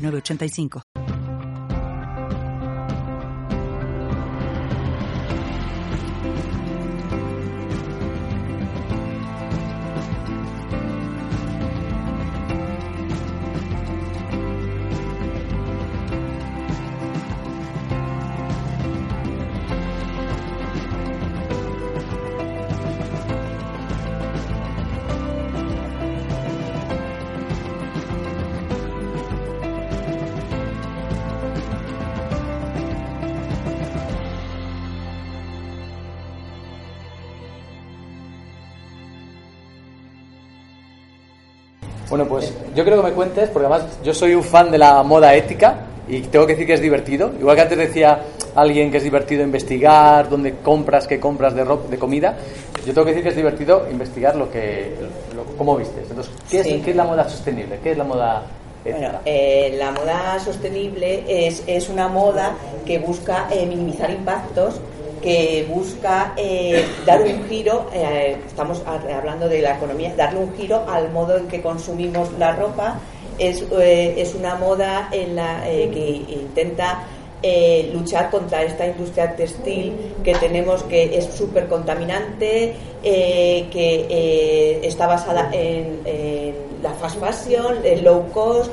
985. Bueno, pues yo creo que me cuentes, porque además yo soy un fan de la moda ética y tengo que decir que es divertido. Igual que antes decía alguien que es divertido investigar dónde compras, qué compras de, ropa, de comida, yo tengo que decir que es divertido investigar lo que, cómo vistes. Entonces, ¿qué es, ¿qué es la moda sostenible? ¿Qué es la moda bueno, eh, la moda sostenible es, es, una moda que busca eh, minimizar impactos que busca eh, dar un giro, eh, estamos hablando de la economía, darle un giro al modo en que consumimos la ropa. Es, eh, es una moda en la que intenta luchar contra esta industria textil que tenemos que es súper contaminante, que está basada en, la fast fashion, el low cost,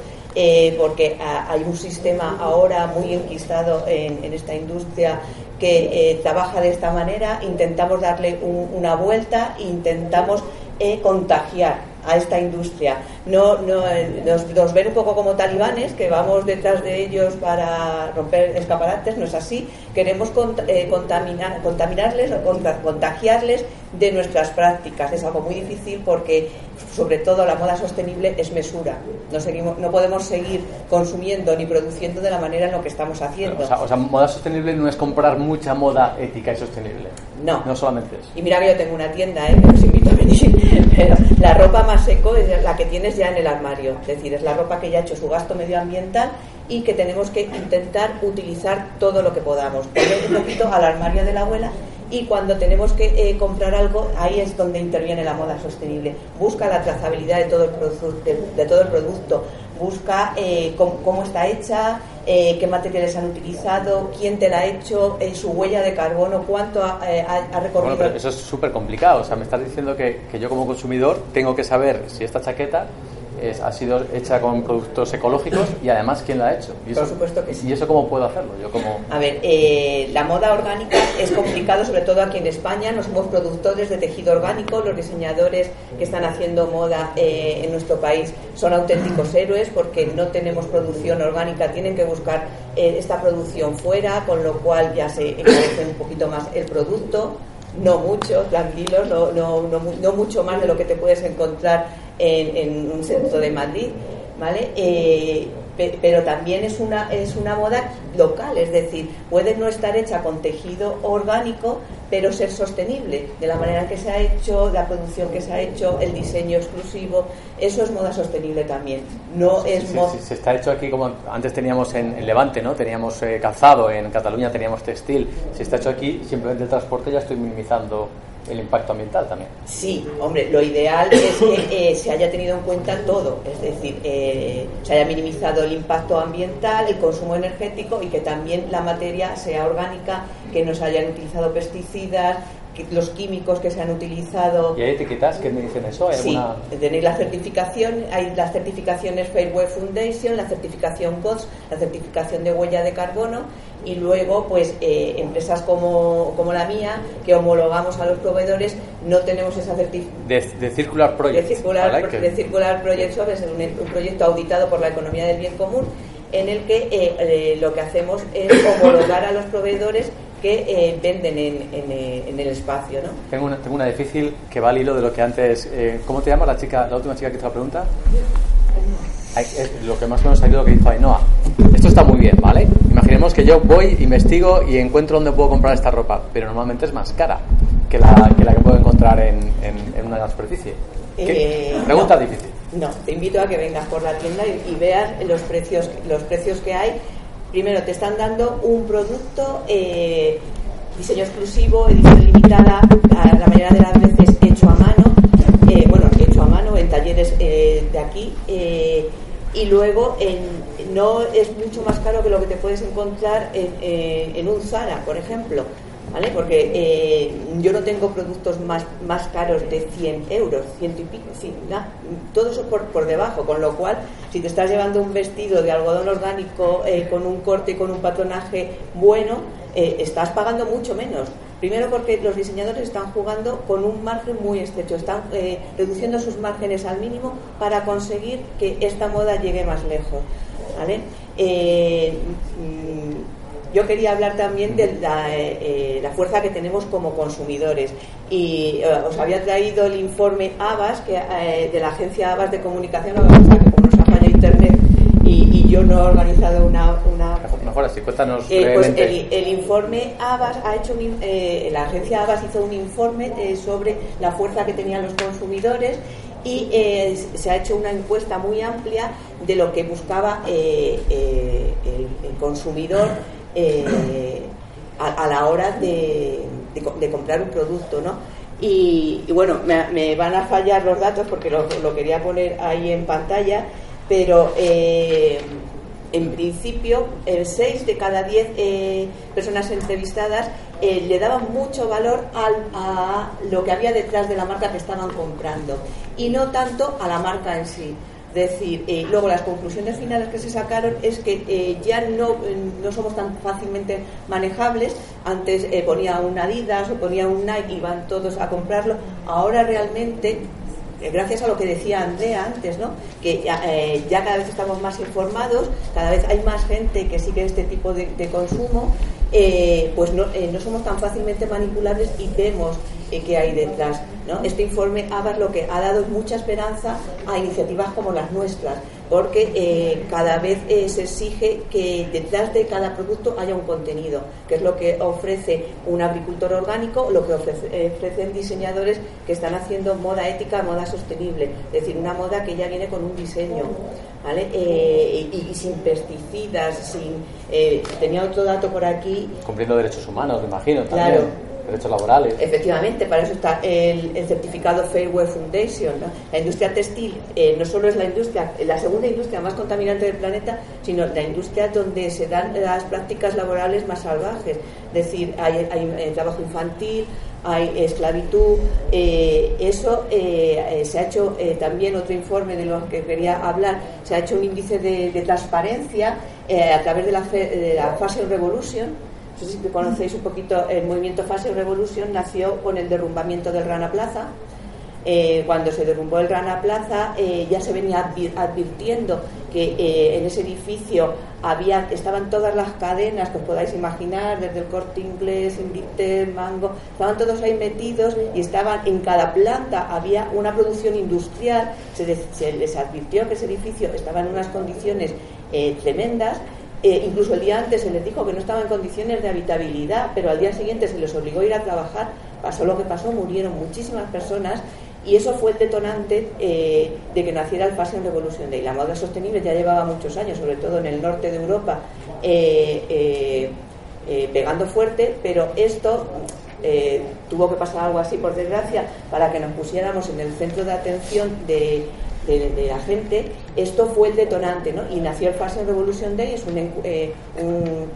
porque hay un sistema ahora muy enquistado en, en esta industria que eh, trabaja de esta manera, intentamos darle una vuelta, intentamos eh, contagiar a esta industria. No, no eh, nos, ven un poco como talibanes, que vamos detrás de ellos para romper escaparates, no es así. Queremos contaminar, contaminarles o contagiarles de nuestras prácticas. Es algo muy difícil porque, sobre todo, la moda sostenible es mesura. No, seguimos, no podemos seguir consumiendo ni produciendo de la manera en lo que estamos haciendo. O sea, moda sostenible no es comprar mucha moda ética y sostenible. No. No solamente eso. Y mira que yo tengo una tienda, ¿eh? que os invito a venir. Pero la ropa más eco es la que tienes ya en el armario. Es decir, es la ropa que ya ha hecho su gasto medioambiental y que tenemos que intentar utilizar todo lo que podamos. Poner un poquito al armario de la abuela y cuando tenemos que eh, comprar algo, ahí es donde interviene la moda sostenible. Busca la trazabilidad de todo el, producto, de, todo el producto, busca eh, cómo, está hecha, eh, qué materiales han utilizado, quién te la ha hecho, su huella de carbono, cuánto ha, recorrido. Bueno, eso es súper complicado. O sea, me estás diciendo que, que yo como consumidor tengo que saber si esta chaqueta ha sido hecha con productos ecológicos y además quién la ha hecho. ¿Y eso, Por supuesto que sí. ¿Y eso cómo puedo hacerlo? Yo como... A ver, eh, la moda orgánica es complicado, sobre todo aquí en España. No somos productores de tejido orgánico. Los diseñadores que están haciendo moda eh, en nuestro país son auténticos héroes porque no tenemos producción orgánica. Tienen que buscar eh, esta producción fuera, con lo cual ya se encarece un poquito más el producto. No mucho, tranquilos, no, no, no, no mucho más de lo que te puedes encontrar en, un centro de Madrid, ¿vale? Eh, pero también es una, es una moda local, es decir, puede no estar hecha con tejido orgánico, pero ser sostenible, de la manera que se ha hecho, la producción que se ha hecho, el diseño exclusivo, eso es moda sostenible también. No es se está hecho aquí como antes teníamos en, Levante, ¿no? Teníamos eh, calzado, en Cataluña teníamos textil. Si está hecho aquí, simplemente el transporte ya estoy minimizando el impacto ambiental también. Sí, hombre, lo ideal es que eh, se haya tenido en cuenta todo, es decir, eh, se haya minimizado el impacto ambiental, el consumo energético y que también la materia sea orgánica, que no se hayan utilizado pesticidas, los químicos que se han utilizado. ¿Y hay etiquetas que me dicen eso? sí, tenéis la certificación, hay las certificaciones Fairway Foundation, la certificación GOTS, la certificación de huella de carbono y luego pues eh, empresas como, como, la mía que homologamos a los proveedores no tenemos esa certificación de, Circular Project de Circular, de circular Project es un, un proyecto auditado por la economía del bien común en el que eh, eh, lo que hacemos es homologar a los proveedores que eh, venden en, en, el espacio. ¿no? Tengo, una, tengo una difícil que va al hilo de lo que antes. ¿Cómo te llama la chica, la última chica que te la pregunta? lo que más o menos ha lo que dijo Ainhoa. Está muy bien, ¿vale? Imaginemos que yo voy, investigo y encuentro dónde puedo comprar esta ropa, pero normalmente es más cara que la que, la que puedo encontrar en, en, una superficie. Eh, pregunta difícil. No, te invito a que vengas por la tienda y, veas los precios, los precios que hay. Primero, te están dando un producto eh, diseño exclusivo, edición limitada, a la mayoría de las veces hecho a mano, eh, bueno, hecho a mano en talleres de aquí, y luego no es mucho más caro que lo que te puedes encontrar en, un Zara, por ejemplo. Porque yo no tengo productos más, más caros de 100 euros, ciento y pico, todo eso por, por debajo, con lo cual, si te estás llevando un vestido de algodón orgánico con un corte con un patronaje bueno, eh, estás pagando mucho menos. Primero porque los diseñadores están jugando con un margen muy estrecho, están eh, reduciendo sus márgenes al mínimo para conseguir que esta moda llegue más lejos. ¿vale? Eh, yo quería hablar también de la, fuerza que tenemos como consumidores. Y os había traído el informe ABAS que, de la agencia ABAS de comunicación, que como nos ha internet y, yo no he organizado una... una Mejor así, cuéntanos eh, pues el, informe ABAS ha hecho eh, la agencia ABAS hizo un informe eh, sobre la fuerza que tenían los consumidores y se ha hecho una encuesta muy amplia de lo que buscaba el, consumidor a, la hora de, comprar un producto, ¿no? Y, bueno, me, van a fallar los datos porque lo, quería poner ahí en pantalla pero eh, en principio, el 6 de cada 10 eh, personas entrevistadas eh, le daban mucho valor a lo que había detrás de la marca que estaban comprando y no tanto a la marca en sí. Es decir, luego las conclusiones finales que se sacaron es que ya no, no, somos tan fácilmente manejables. Antes ponía un Adidas o ponía un Nike y van todos a comprarlo. Ahora realmente eh, gracias a lo que decía Andrea antes, ¿no? que eh, ya cada vez estamos más informados, cada vez hay más gente que sigue este tipo de, consumo, eh, pues no, no, somos tan fácilmente manipulables y vemos qué hay detrás. ¿No? Este informe ABAS lo que ha dado mucha esperanza a iniciativas como las nuestras, porque eh, cada vez eh, se exige que detrás de cada producto haya un contenido, que es lo que ofrece un agricultor orgánico, lo que ofrece, ofrecen diseñadores que están haciendo moda ética, moda sostenible, es decir, una moda que ya viene con un diseño. ¿Vale? Eh, y, sin pesticidas, sin tenía otro dato por aquí. Cumpliendo derechos humanos, me imagino. También. Claro, derechos laborales. Efectivamente, para eso está el, certificado Fairware Foundation. La industria textil eh, no solo es la industria, la segunda industria más contaminante del planeta, sino la industria donde se dan las prácticas laborales más salvajes. Es decir, hay, eh, trabajo infantil, hay esclavitud. Eh, eso se ha hecho también otro informe de lo que quería hablar. Se ha hecho un índice de, transparencia a través de la, de la Fashion Revolution no sé si conocéis un poquito, el movimiento Fase Revolución nació con el derrumbamiento del Rana Plaza. Eh, cuando se derrumbó el Rana Plaza eh, ya se venía advirtiendo que eh, en ese edificio había, estaban todas las cadenas que os podáis imaginar, desde el corte inglés, Invictel, Mango, estaban todos ahí metidos y estaban en cada planta, había una producción industrial, se les advirtió que ese edificio estaba en unas condiciones tremendas eh, incluso el día antes se les dijo que no estaba en condiciones de habitabilidad, pero al día siguiente se les obligó a ir a trabajar. Pasó lo que pasó, murieron muchísimas personas y eso fue el detonante eh, de que naciera el Fashion Revolution Day. La moda sostenible ya llevaba muchos años, sobre todo en el norte de Europa, eh, pegando fuerte, pero esto tuvo que pasar algo así, por desgracia, para que nos pusiéramos en el centro de atención de de, la gente, esto fue el detonante, ¿no? Y nació el Fashion Revolution Day, es eh,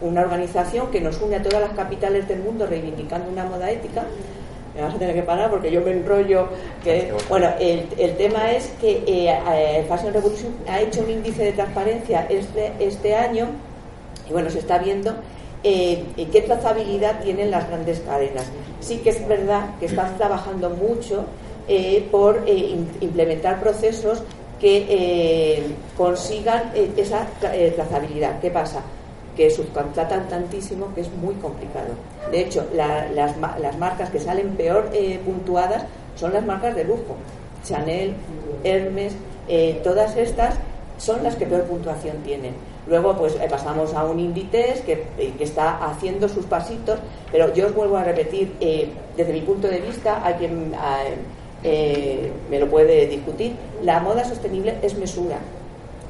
una organización que nos une a todas las capitales del mundo reivindicando una moda ética. Me vas a tener que parar porque yo me enrollo. Que, bueno, el, el tema es que eh, eh Fashion Revolution ha hecho un índice de transparencia este, este año y bueno, se está viendo eh, qué trazabilidad tienen las grandes cadenas. Sí que es verdad que están trabajando mucho eh, por eh, implementar procesos que eh, consigan esa trazabilidad. ¿Qué pasa? Que subcontratan tantísimo que es muy complicado. De hecho, las, marcas que salen peor puntuadas son las marcas de lujo. Chanel, Hermes, todas estas son las que peor puntuación tienen. Luego, pues pasamos a un Inditex que, que, está haciendo sus pasitos, pero yo os vuelvo a repetir, desde mi punto de vista, hay quien me lo puede discutir, la moda sostenible es mesura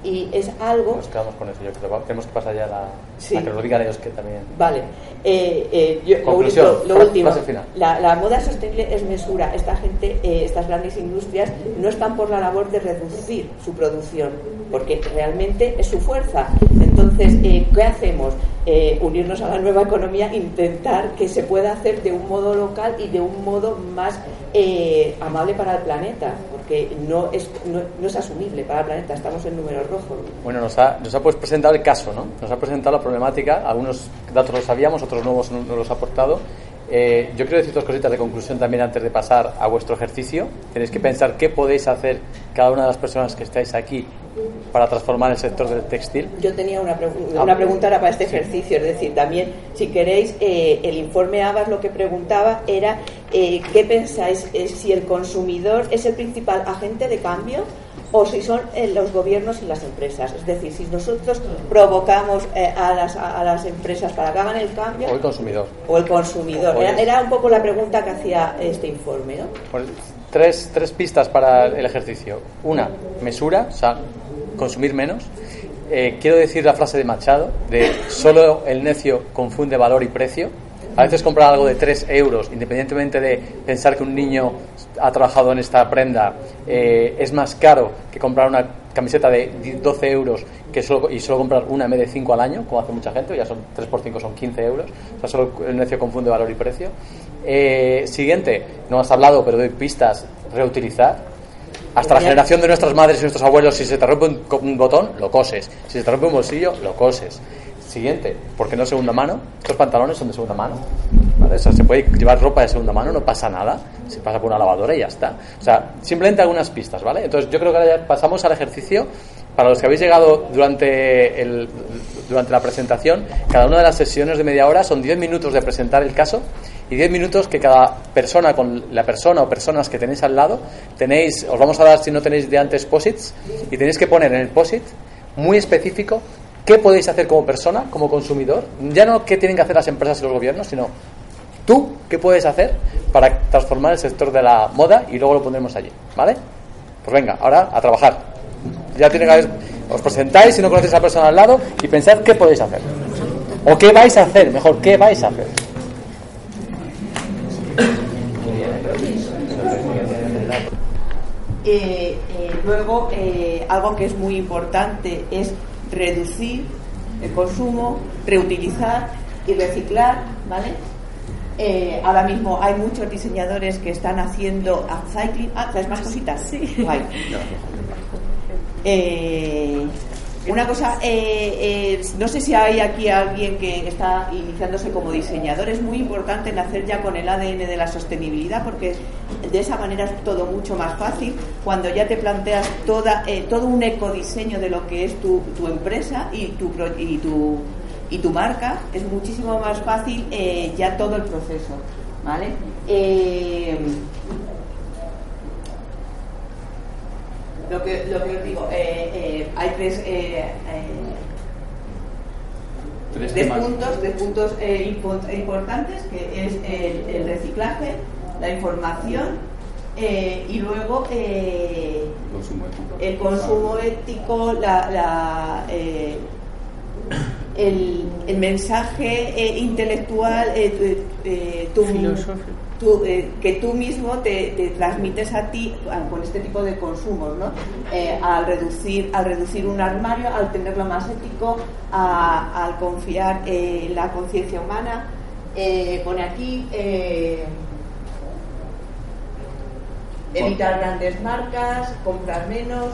y es algo... Nos quedamos con eso, yo creo. Tenemos que pasar ya a, la, que lo digan ellos que también... Vale. Eh, eh, Conclusión, lo, último, La, la, moda sostenible es mesura. Esta gente, eh, estas grandes industrias, no están por la labor de reducir su producción, porque realmente es su fuerza. Entonces, ¿qué hacemos? unirnos a la nueva economía, intentar que se pueda hacer de un modo local y de un modo más amable para el planeta, no es, no, es asumible para el planeta, estamos en números rojos. Bueno, nos ha, nos ha pues presentado el caso, ¿no? Nos ha presentado la problemática, algunos datos los sabíamos, otros nuevos no los ha aportado. Eh, yo quiero decir dos cositas de conclusión también antes de pasar a vuestro ejercicio. Tenéis que pensar qué podéis hacer cada una de las personas que estáis aquí para transformar el sector del textil. Yo tenía una, una pregunta para este ejercicio, es decir, también, si queréis, eh, el informe Abas lo que preguntaba era eh, qué pensáis si el consumidor es el principal agente de cambio o si son eh, los gobiernos y las empresas. Es decir, si nosotros provocamos eh, a, las, a, las, empresas para que hagan el cambio. O el consumidor. O el consumidor. Era, un poco la pregunta que hacía este informe. ¿no? Pues, tres, tres pistas para el ejercicio. Una, mesura, o sea, consumir menos. Eh, quiero decir la frase de Machado, de solo el necio confunde valor y precio. A veces comprar algo de 3 euros, independientemente de pensar que un niño ha trabajado en esta prenda, eh, es más caro que comprar una camiseta de 12 euros que solo, y solo comprar una M de 5 al año, como hace mucha gente, ya son 3 por 5 son 15 euros. O sea, solo el necio confunde valor y precio. Eh, siguiente, no has hablado, pero doy pistas, reutilizar. Hasta la generación de nuestras madres y nuestros abuelos, si se te rompe un, botón, lo coses. Si se te rompe un bolsillo, lo coses. Siguiente, ¿por qué no segunda mano? Estos pantalones son de segunda mano. ¿vale? O sea, se puede llevar ropa de segunda mano, no pasa nada. Se pasa por una lavadora y ya está. O sea, simplemente algunas pistas, ¿vale? Entonces yo creo que ahora ya pasamos al ejercicio. Para los que habéis llegado durante, el, durante la presentación, cada una de las sesiones de media hora son 10 minutos de presentar el caso y 10 minutos que cada persona, con la persona o personas que tenéis al lado, tenéis, os vamos a dar si no tenéis de antes posits, y tenéis que poner en el posit muy específico ¿Qué podéis hacer como persona, como consumidor? Ya no qué tienen que hacer las empresas y los gobiernos, sino tú qué puedes hacer para transformar el sector de la moda y luego lo pondremos allí, ¿vale? Pues venga, ahora a trabajar. Ya tiene que haber, os presentáis si no conocéis a la persona al lado y pensad qué podéis hacer. O qué vais a hacer, mejor, qué vais a hacer. Eh, eh, luego, eh, algo que es muy importante es reducir el consumo, reutilizar y reciclar, ¿vale? Eh, ahora mismo hay muchos diseñadores que están haciendo upcycling. Ah, ¿traes más cositas? Sí. Eh, una cosa, eh, no sé si hay aquí alguien que está iniciándose como diseñador. Es muy importante nacer ya con el ADN de la sostenibilidad porque de esa manera es todo mucho más fácil cuando ya te planteas toda, eh, todo un ecodiseño de lo que es tu, empresa y tu, y, tu, y tu marca. Es muchísimo más fácil eh, ya todo el proceso. ¿Vale? Lo que, lo que os digo, eh, eh, hay tres, eh, tres, puntos, tres puntos importantes, que es el, reciclaje, la información y luego el consumo ético, la, la el, el, mensaje intelectual, tu, filosófico eh, que tú mismo te, transmites a ti con este tipo de consumos, ¿no? Eh, al, reducir, al reducir un armario, al tenerlo más ético, al confiar en la conciencia humana. Eh, pone aquí evitar grandes marcas, comprar menos.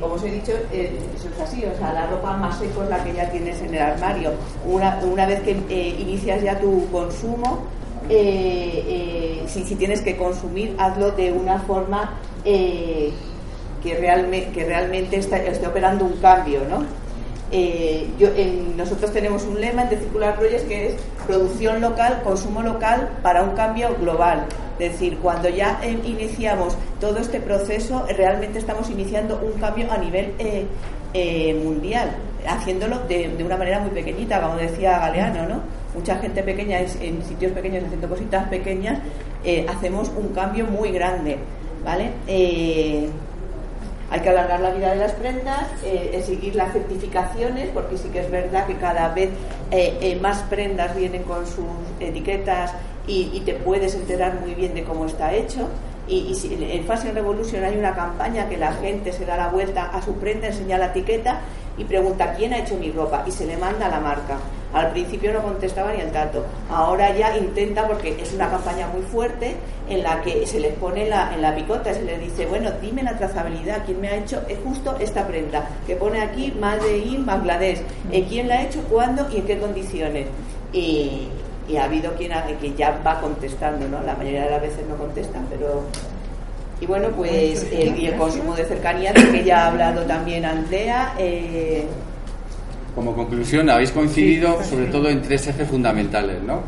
como os he dicho, eso es así, o sea, la ropa más seco es la que ya tienes en el armario. Una, una vez que inicias ya tu consumo, eh, eh, si, tienes que consumir, hazlo de una forma eh, que, realmente, esté operando un cambio, nosotros tenemos un lema en The Circular Project que es producción local, consumo local para un cambio global. Es decir, cuando ya iniciamos todo este proceso, realmente estamos iniciando un cambio a nivel mundial, haciéndolo de, una manera muy pequeñita, como decía Galeano, ¿no? Mucha gente pequeña, en sitios pequeños, haciendo cositas pequeñas, eh, hacemos un cambio muy grande, ¿vale? Eh, hay que alargar la vida de las prendas, eh, seguir las certificaciones, porque sí que es verdad que cada vez más prendas vienen con sus etiquetas y, y, te puedes enterar muy bien de cómo está hecho. Y, en Fashion Revolution hay una campaña que la gente se da la vuelta a su prenda, enseña la etiqueta y pregunta quién ha hecho mi ropa y se le manda la marca. Al principio no contestaba ni el dato. Ahora ya intenta, porque es una campaña muy fuerte, en la que se les pone la, en la picota, se les dice, bueno, dime la trazabilidad, quién me ha hecho es justo esta prenda, que pone aquí Made in Bangladesh, eh, quién la ha hecho, cuándo y en qué condiciones. Y, y ha habido quien, que ya va contestando, ¿no? La mayoría de las veces no contestan, pero... Y bueno, pues el, y el consumo de cercanía, de que ya ha hablado también Andrea. Eh... Como conclusión, habéis coincidido sobre todo en tres ejes fundamentales, ¿no?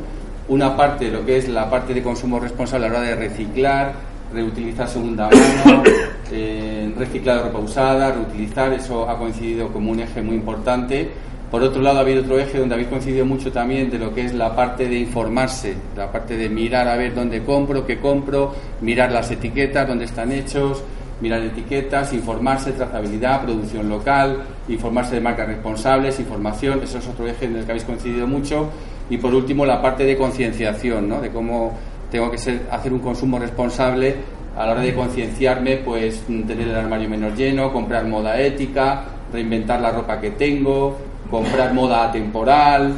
Una parte, lo que es la parte de consumo responsable a la hora de reciclar, reutilizar segunda mano, eh, reciclar ropa usada, reutilizar, eso ha coincidido como un eje muy importante por otro lado, ha habido otro eje donde habéis coincidido mucho también de lo que es la parte de informarse, la parte de mirar a ver dónde compro, qué compro, mirar las etiquetas, dónde están hechos, mirar etiquetas, informarse, trazabilidad, producción local, informarse de marcas responsables, información, eso es otro eje en el que habéis coincidido mucho. Y por último, la parte de concienciación, ¿no? de cómo tengo que ser, hacer un consumo responsable a la hora de concienciarme, pues tener el armario menos lleno, comprar moda ética, reinventar la ropa que tengo, comprar moda temporal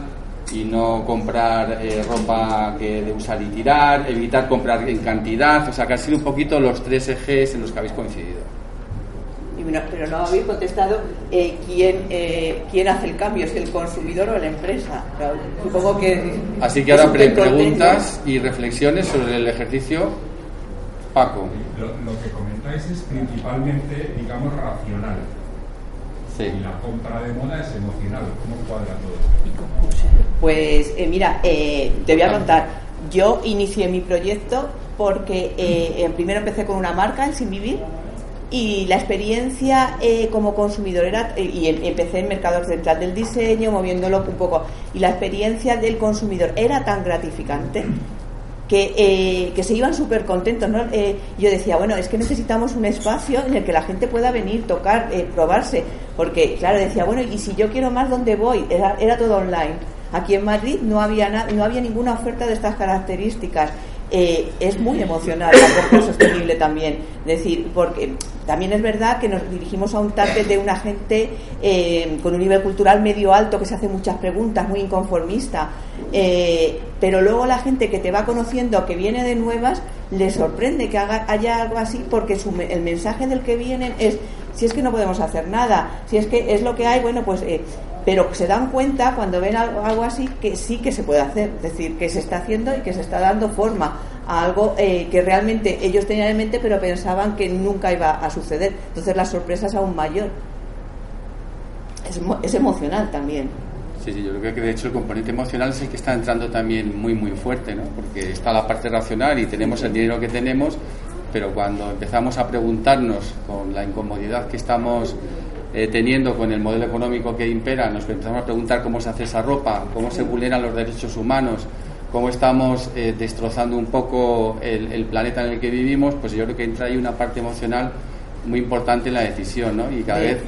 y no comprar eh, ropa que de usar y tirar, evitar comprar en cantidad, o sea que han sido un poquito los tres ejes en los que habéis coincidido. pero no habéis contestado eh, quién, eh, quién hace el cambio, es el consumidor o la empresa. Supongo que. Así que ahora preguntas y reflexiones sobre el ejercicio. Paco. Lo, lo que comentáis es principalmente, digamos, racional y la compra de moda es emocional. ¿Cómo cuadra todo esto? Pues eh, mira, eh, te voy a contar. Yo inicié mi proyecto porque eh, primero empecé con una marca, el Sin Vivir, y la experiencia como consumidor era, y em, empecé en mercado central del diseño, moviéndolo un poco, y la experiencia del consumidor era tan gratificante que, eh, que se iban súper contentos. ¿no? Eh, yo decía, bueno, es que necesitamos un espacio en el que la gente pueda venir, tocar, eh, probarse, porque, claro, decía, bueno, y si yo quiero más, ¿dónde voy? Era, era todo online. Aquí en Madrid no había, no había ninguna oferta de estas características. Eh, es muy emocional la compra sostenible también. Es decir, porque también es verdad que nos dirigimos a un target de una gente eh, con un nivel cultural medio alto que se hace muchas preguntas, muy inconformista. Pero luego la gente que te va conociendo, que viene de nuevas, le sorprende que haga, haya algo así porque el mensaje del que vienen es si es que no podemos hacer nada, si es que es lo que hay, bueno, pues pero se dan cuenta cuando ven algo, así que sí que se puede hacer, es decir, que se está haciendo y que se está dando forma a algo eh, que realmente ellos tenían en mente pero pensaban que nunca iba a suceder. Entonces la sorpresa es aún mayor. Es, es emocional también. Sí, sí, yo creo que de hecho el componente emocional es el que está entrando también muy, muy fuerte, ¿no? Porque está la parte racional y tenemos el dinero que tenemos, pero cuando empezamos a preguntarnos con la incomodidad que estamos eh, teniendo con el modelo económico que impera, nos empezamos a preguntar cómo se hace esa ropa, cómo se vulneran los derechos humanos, cómo estamos eh, destrozando un poco el, planeta en el que vivimos, pues yo creo que entra ahí una parte emocional muy importante en la decisión, ¿no? Y cada vez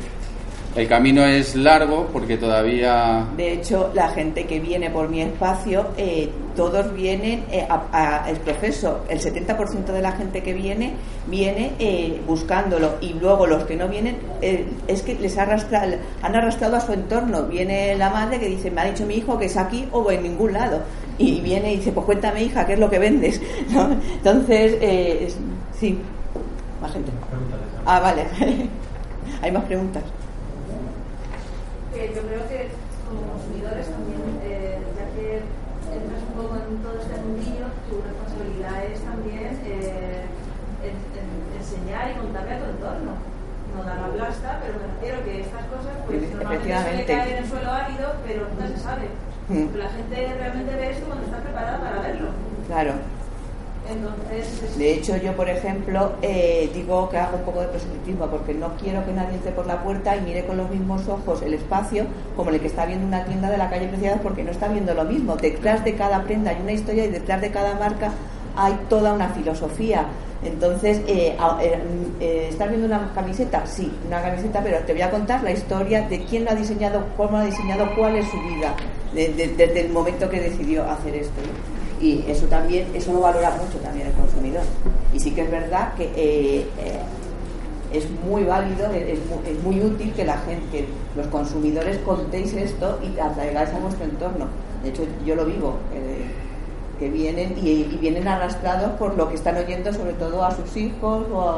el camino es largo porque todavía... De hecho, la gente que viene por mi espacio, eh, todos vienen eh, al proceso. El 70% de la gente que viene, viene eh, buscándolo. Y luego los que no vienen, es que les arrastra, han arrastrado a su entorno. Viene la madre que dice, me ha dicho mi hijo que es aquí o en ningún lado. Y viene y dice, pues cuéntame hija, ¿qué es lo que vendes? Entonces, sí, más gente. Ah, vale. Hay más preguntas yo creo que como consumidores también, eh, ya que entras un poco en todo este mundillo, tu responsabilidad es también eh, enseñar y contarle a tu entorno. No dar la blasta, pero me refiero que estas cosas, pues normalmente suele caer en el suelo árido, pero nunca se sabe. Mm. La gente realmente ve esto cuando está preparada para verlo. Claro. De hecho, yo, por ejemplo, eh, digo que hago un poco de proselitismo porque no quiero que nadie entre por la puerta y mire con los mismos ojos el espacio como el que está viendo una tienda de la calle Preciados porque no está viendo lo mismo. Detrás de cada prenda hay una historia y detrás de cada marca hay toda una filosofía. Entonces, eh, eh, eh, ¿estás viendo una camiseta? Sí, una camiseta, pero te voy a contar la historia de quién lo ha diseñado, cómo lo ha diseñado, cuál es su vida, desde el momento que decidió hacer esto y eso también eso lo valora mucho también el consumidor. Y sí que es verdad que eh, eh, es muy válido es, muy, útil que la gente que los consumidores contéis esto y atraigáis a vuestro entorno. De hecho yo lo vivo eh, que vienen y, vienen arrastrados por lo que están oyendo sobre todo a sus hijos o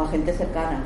a gente cercana